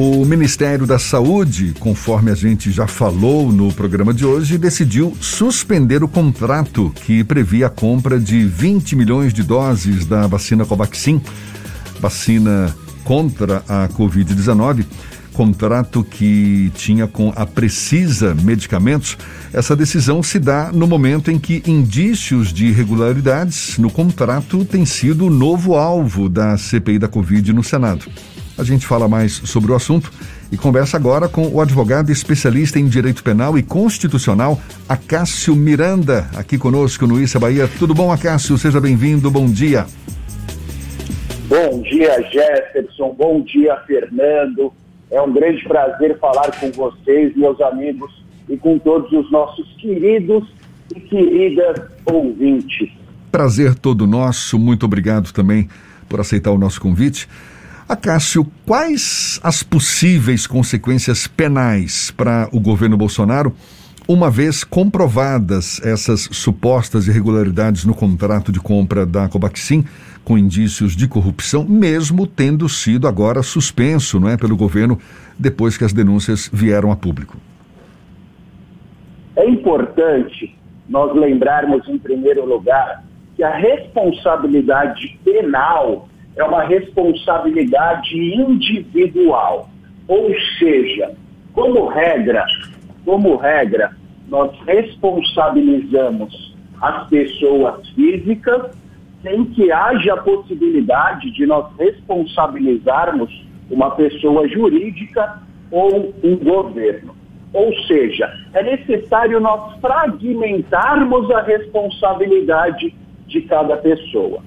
O Ministério da Saúde, conforme a gente já falou no programa de hoje, decidiu suspender o contrato que previa a compra de 20 milhões de doses da vacina Covaxin, vacina contra a Covid-19 contrato que tinha com a Precisa Medicamentos, essa decisão se dá no momento em que indícios de irregularidades no contrato têm sido o novo alvo da CPI da Covid no Senado. A gente fala mais sobre o assunto e conversa agora com o advogado especialista em direito penal e constitucional, Acácio Miranda, aqui conosco no Issa Bahia. Tudo bom, Acácio? Seja bem-vindo, bom dia. Bom dia, Jefferson. Bom dia, Fernando. É um grande prazer falar com vocês, meus amigos, e com todos os nossos queridos e queridas ouvintes. Prazer todo nosso. Muito obrigado também por aceitar o nosso convite. Acácio, quais as possíveis consequências penais para o governo Bolsonaro, uma vez comprovadas essas supostas irregularidades no contrato de compra da Covaxin? com indícios de corrupção, mesmo tendo sido agora suspenso não é, pelo governo depois que as denúncias vieram a público. É importante nós lembrarmos, em primeiro lugar, que a responsabilidade penal é uma responsabilidade individual. Ou seja, como regra, como regra, nós responsabilizamos as pessoas físicas sem que haja a possibilidade de nós responsabilizarmos uma pessoa jurídica ou um governo. Ou seja, é necessário nós fragmentarmos a responsabilidade de cada pessoa.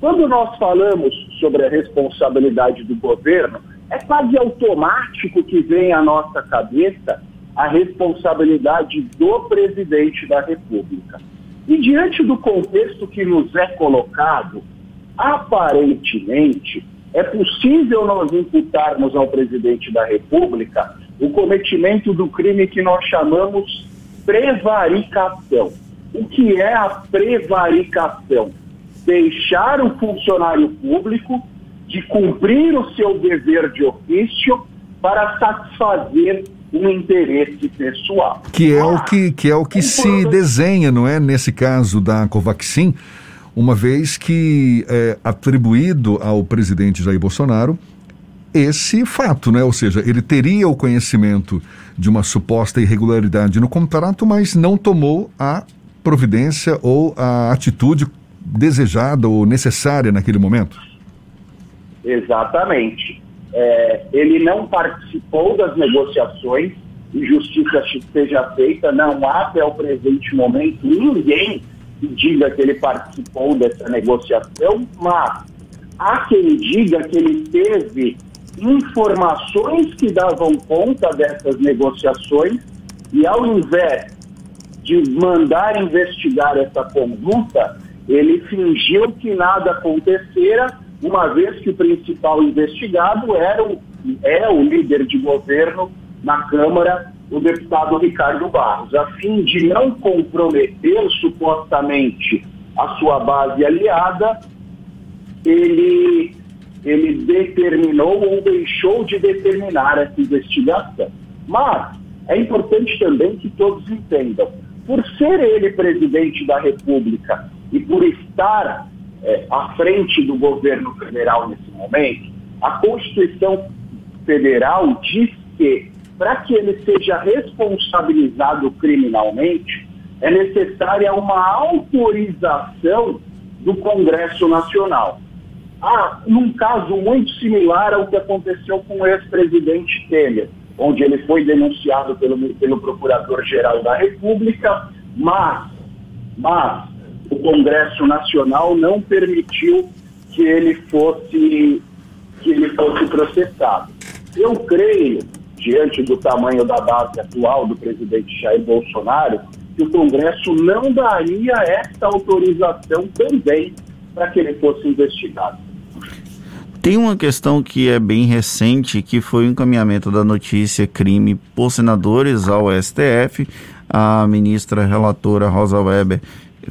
Quando nós falamos sobre a responsabilidade do governo, é quase automático que vem à nossa cabeça a responsabilidade do presidente da República. E diante do contexto que nos é colocado, aparentemente é possível nós imputarmos ao presidente da República o cometimento do crime que nós chamamos prevaricação. O que é a prevaricação? Deixar o funcionário público de cumprir o seu dever de ofício para satisfazer um interesse pessoal. Que é o que, que, é o que se desenha, não é? Nesse caso da Covaxin, uma vez que é atribuído ao presidente Jair Bolsonaro esse fato, né? Ou seja, ele teria o conhecimento de uma suposta irregularidade no contrato, mas não tomou a providência ou a atitude desejada ou necessária naquele momento. Exatamente é, ele não participou das negociações justiça seja feita, não há até o presente momento ninguém que diga que ele participou dessa negociação, mas há quem diga que ele teve informações que davam conta dessas negociações e ao invés de mandar investigar essa conduta, ele fingiu que nada acontecera uma vez que o principal investigado era o, é o líder de governo na Câmara, o deputado Ricardo Barros, a fim de não comprometer supostamente a sua base aliada, ele, ele determinou ou deixou de determinar essa investigação. Mas é importante também que todos entendam, por ser ele presidente da República e por estar é, à frente do governo federal nesse momento, a Constituição Federal diz que, para que ele seja responsabilizado criminalmente, é necessária uma autorização do Congresso Nacional. Ah, num caso muito similar ao que aconteceu com o ex-presidente Temer, onde ele foi denunciado pelo, pelo Procurador-Geral da República, mas, mas o Congresso Nacional não permitiu que ele fosse que ele fosse processado. Eu creio, diante do tamanho da base atual do presidente Jair Bolsonaro, que o Congresso não daria essa autorização também para que ele fosse investigado. Tem uma questão que é bem recente, que foi o encaminhamento da notícia crime por senadores ao STF. A ministra relatora Rosa Weber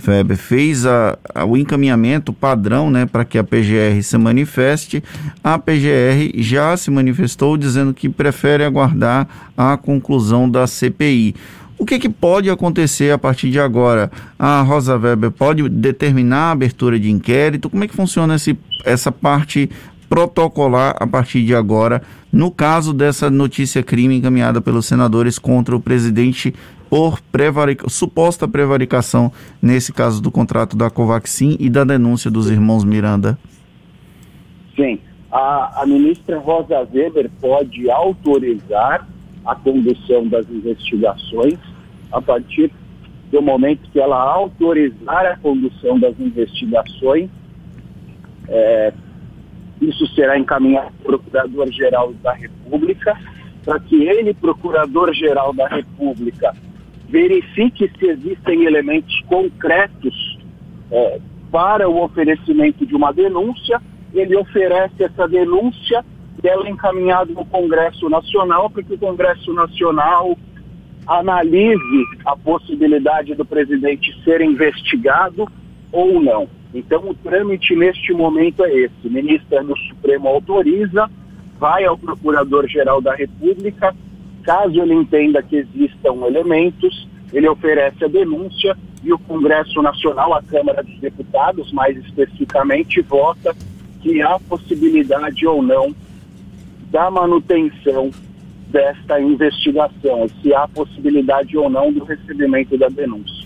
Weber, fez a, a, o encaminhamento padrão né, para que a PGR se manifeste. A PGR já se manifestou dizendo que prefere aguardar a conclusão da CPI. O que, que, pode acontecer a partir de agora? A Rosa Weber pode determinar a abertura de inquérito? Como é que funciona esse, essa parte protocolar a partir de agora, no caso dessa notícia crime encaminhada pelos senadores contra o presidente por prevarica, suposta prevaricação, nesse caso do contrato da Covaxin e da denúncia dos irmãos Miranda? Sim, a, a ministra Rosa Weber pode autorizar a condução das investigações a partir do momento que ela autorizar a condução das investigações, é, isso será encaminhado ao Procurador-Geral da República, para que ele, Procurador-Geral da República, verifique se existem elementos concretos é, para o oferecimento de uma denúncia. Ele oferece essa denúncia e ela é encaminhada no Congresso Nacional para que o Congresso Nacional analise a possibilidade do presidente ser investigado ou não. Então, o trâmite neste momento é esse: o Ministério Supremo autoriza, vai ao Procurador-Geral da República, caso ele entenda que existam elementos, ele oferece a denúncia e o Congresso Nacional, a Câmara dos Deputados, mais especificamente, vota que há possibilidade ou não da manutenção desta investigação, se há possibilidade ou não do recebimento da denúncia.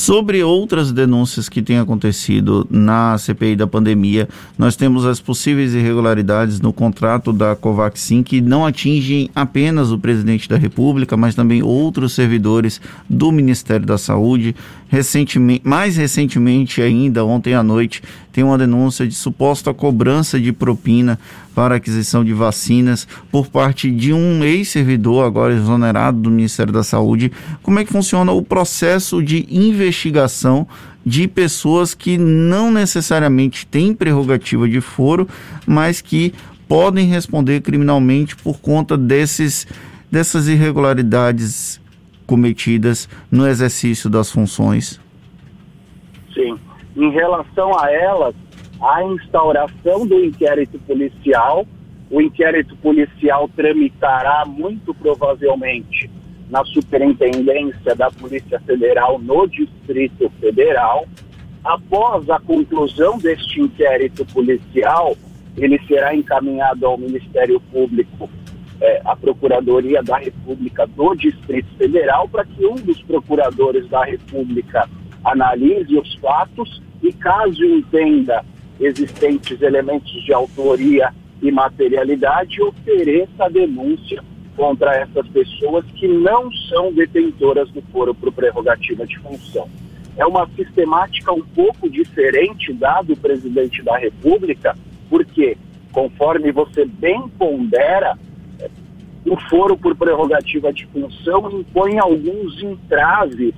Sobre outras denúncias que têm acontecido na CPI da pandemia, nós temos as possíveis irregularidades no contrato da Covaxin que não atingem apenas o presidente da República, mas também outros servidores do Ministério da Saúde. Recentemente, mais recentemente ainda, ontem à noite, tem uma denúncia de suposta cobrança de propina para aquisição de vacinas por parte de um ex-servidor, agora exonerado do Ministério da Saúde. Como é que funciona o processo de investigação de pessoas que não necessariamente têm prerrogativa de foro, mas que podem responder criminalmente por conta desses, dessas irregularidades cometidas no exercício das funções? Sim. Em relação a elas, a instauração do inquérito policial, o inquérito policial tramitará muito provavelmente na Superintendência da Polícia Federal no Distrito Federal. Após a conclusão deste inquérito policial, ele será encaminhado ao Ministério Público é, a Procuradoria da República do Distrito Federal para que um dos procuradores da República analise os fatos e, caso entenda existentes elementos de autoria e materialidade, ofereça a denúncia contra essas pessoas que não são detentoras do foro por prerrogativa de função. É uma sistemática um pouco diferente da do presidente da República, porque, conforme você bem pondera, o foro por prerrogativa de função impõe alguns entraves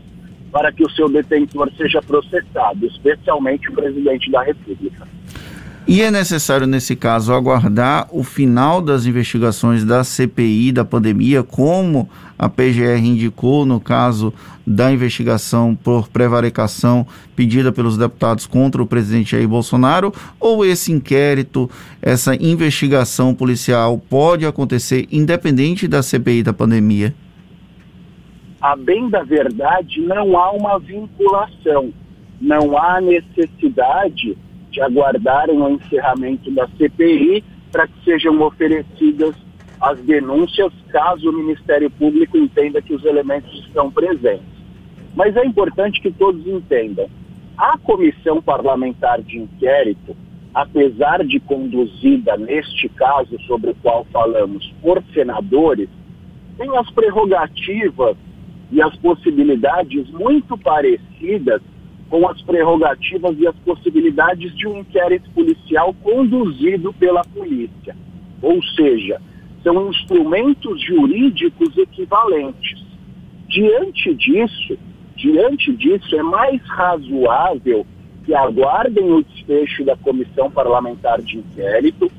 para que o seu detentor seja processado, especialmente o presidente da República. E é necessário, nesse caso, aguardar o final das investigações da CPI da pandemia, como a PGR indicou no caso da investigação por prevaricação pedida pelos deputados contra o presidente Jair Bolsonaro, ou esse inquérito, essa investigação policial pode acontecer independente da CPI da pandemia? A bem da verdade, não há uma vinculação, não há necessidade de aguardarem o encerramento da CPI para que sejam oferecidas as denúncias caso o Ministério Público entenda que os elementos estão presentes. Mas é importante que todos entendam. A comissão parlamentar de inquérito, apesar de conduzida neste caso sobre o qual falamos por senadores, tem as prerrogativas e as possibilidades muito parecidas com as prerrogativas e as possibilidades de um inquérito policial conduzido pela polícia. Ou seja, são instrumentos jurídicos equivalentes. Diante disso, diante disso, é mais razoável que aguardem o desfecho da comissão parlamentar de inquérito,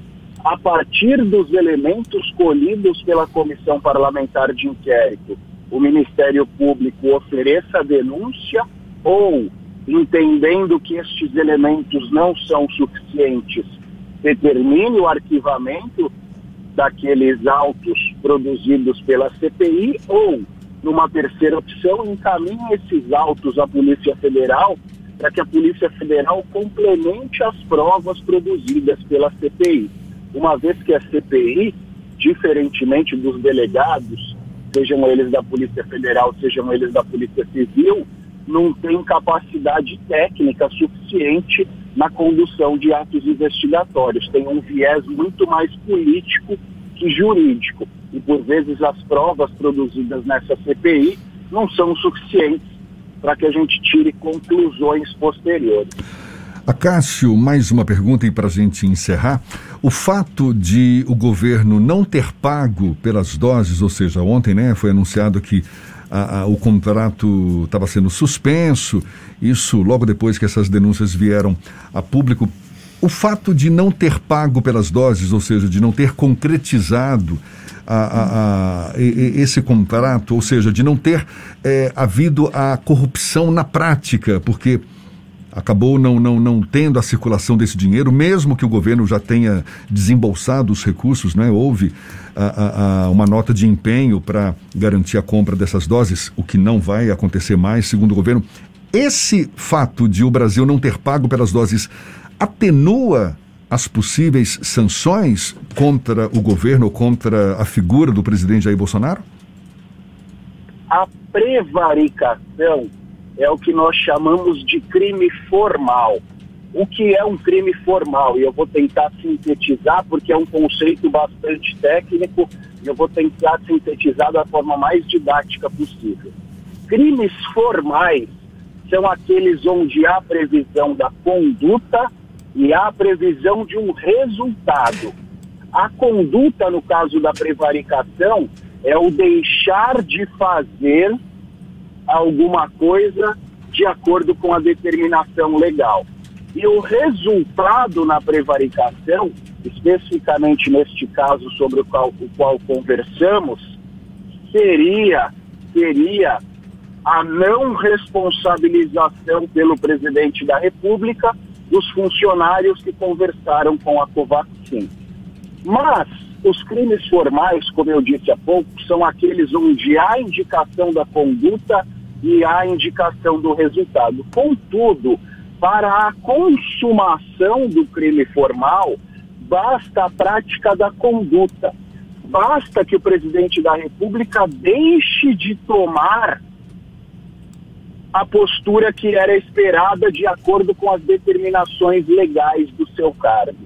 a partir dos elementos colhidos pela comissão parlamentar de inquérito, o Ministério Público ofereça a denúncia ou entendendo que estes elementos não são suficientes, determine o arquivamento daqueles autos produzidos pela CPI ou, numa terceira opção, encaminhe esses autos à Polícia Federal para que a Polícia Federal complemente as provas produzidas pela CPI. Uma vez que a CPI, diferentemente dos delegados, sejam eles da Polícia Federal, sejam eles da Polícia Civil, não tem capacidade técnica suficiente na condução de atos investigatórios. Tem um viés muito mais político que jurídico. E, por vezes, as provas produzidas nessa CPI não são suficientes para que a gente tire conclusões posteriores. Acácio, mais uma pergunta e para a gente encerrar. O fato de o governo não ter pago pelas doses, ou seja, ontem né, foi anunciado que a, a, o contrato estava sendo suspenso, isso logo depois que essas denúncias vieram a público. O fato de não ter pago pelas doses, ou seja, de não ter concretizado a, a, esse contrato, ou seja, de não ter é, havido a corrupção na prática, porque acabou não, não, não tendo a circulação desse dinheiro, mesmo que o governo já tenha desembolsado os recursos, né? houve a, a, a uma nota de empenho para garantir a compra dessas doses, o que não vai acontecer mais, segundo o governo. Esse fato de o Brasil não ter pago pelas doses atenua as possíveis sanções contra o governo, contra a figura do presidente Jair Bolsonaro? A prevaricação é o que nós chamamos de crime formal. O que é um crime formal? E eu vou tentar sintetizar, porque é um conceito bastante técnico, e eu vou tentar sintetizar da forma mais didática possível. Crimes formais são aqueles onde há previsão da conduta e há previsão de um resultado. A conduta, no caso da prevaricação, é o deixar de fazer alguma coisa de acordo com a determinação legal. E o resultado na prevaricação, especificamente neste caso sobre o qual, o qual conversamos, seria, seria a não responsabilização pelo presidente da República dos funcionários que conversaram com a Covaxin. Mas os crimes formais, como eu disse há pouco, são aqueles onde há indicação da conduta e há indicação do resultado. Contudo, para a consumação do crime formal, basta a prática da conduta. Basta que o presidente da República deixe de tomar a postura que era esperada de acordo com as determinações legais do seu cargo.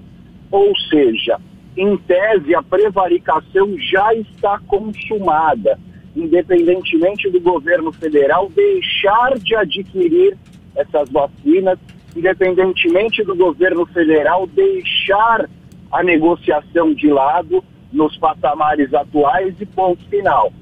Ou seja, em tese, a prevaricação já está consumada, independentemente do governo federal deixar de adquirir essas vacinas, independentemente do governo federal deixar a negociação de lado nos patamares atuais e ponto final.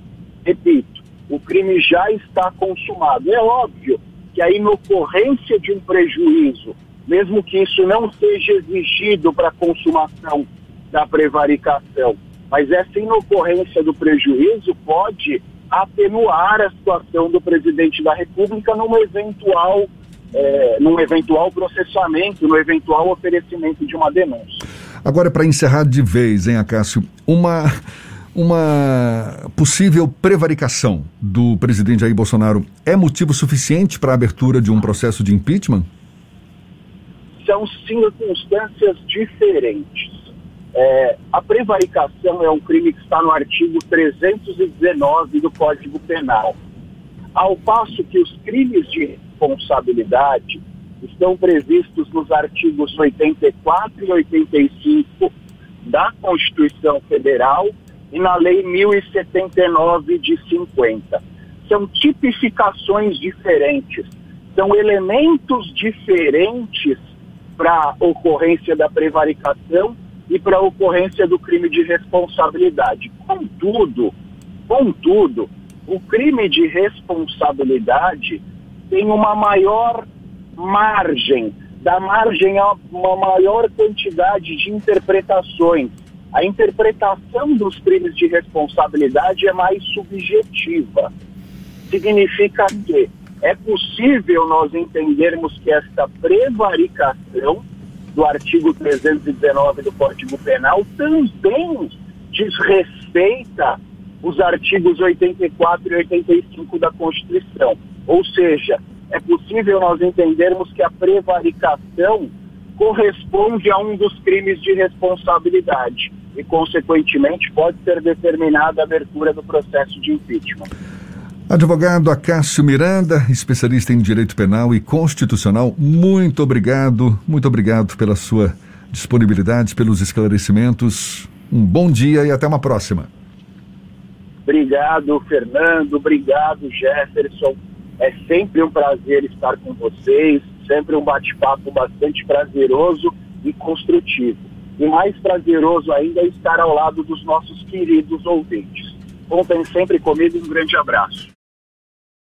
Repito, o crime já está consumado. É óbvio que a inocorrência de um prejuízo, mesmo que isso não seja exigido para consumação da prevaricação. Mas essa inocorrência do prejuízo pode atenuar a situação do presidente da República num eventual, é, num eventual processamento, no eventual oferecimento de uma denúncia. Agora, para encerrar de vez, hein, Acácio, uma, uma possível prevaricação do presidente Jair Bolsonaro é motivo suficiente para a abertura de um processo de impeachment? São circunstâncias diferentes. É, a prevaricação é um crime que está no artigo 319 do Código Penal. Ao passo que os crimes de responsabilidade estão previstos nos artigos 84 e 85 da Constituição Federal e na Lei 1079 de 50. São tipificações diferentes, são elementos diferentes para a ocorrência da prevaricação e para a ocorrência do crime de responsabilidade. Contudo, contudo, o crime de responsabilidade tem uma maior margem, dá margem a uma maior quantidade de interpretações. A interpretação dos crimes de responsabilidade é mais subjetiva. Significa que é possível nós entendermos que esta prevaricação do artigo 319 do Código Penal também desrespeita os artigos 84 e 85 da Constituição. Ou seja, é possível nós entendermos que a prevaricação corresponde a um dos crimes de responsabilidade e, consequentemente, pode ser determinada a abertura do processo de impeachment. Advogado Acácio Miranda, especialista em direito penal e constitucional, muito obrigado, muito obrigado pela sua disponibilidade, pelos esclarecimentos. Um bom dia e até uma próxima. Obrigado, Fernando. Obrigado, Jefferson. É sempre um prazer estar com vocês, sempre um bate-papo bastante prazeroso e construtivo. E mais prazeroso ainda é estar ao lado dos nossos queridos ouvintes. Contem sempre comigo. Um grande abraço.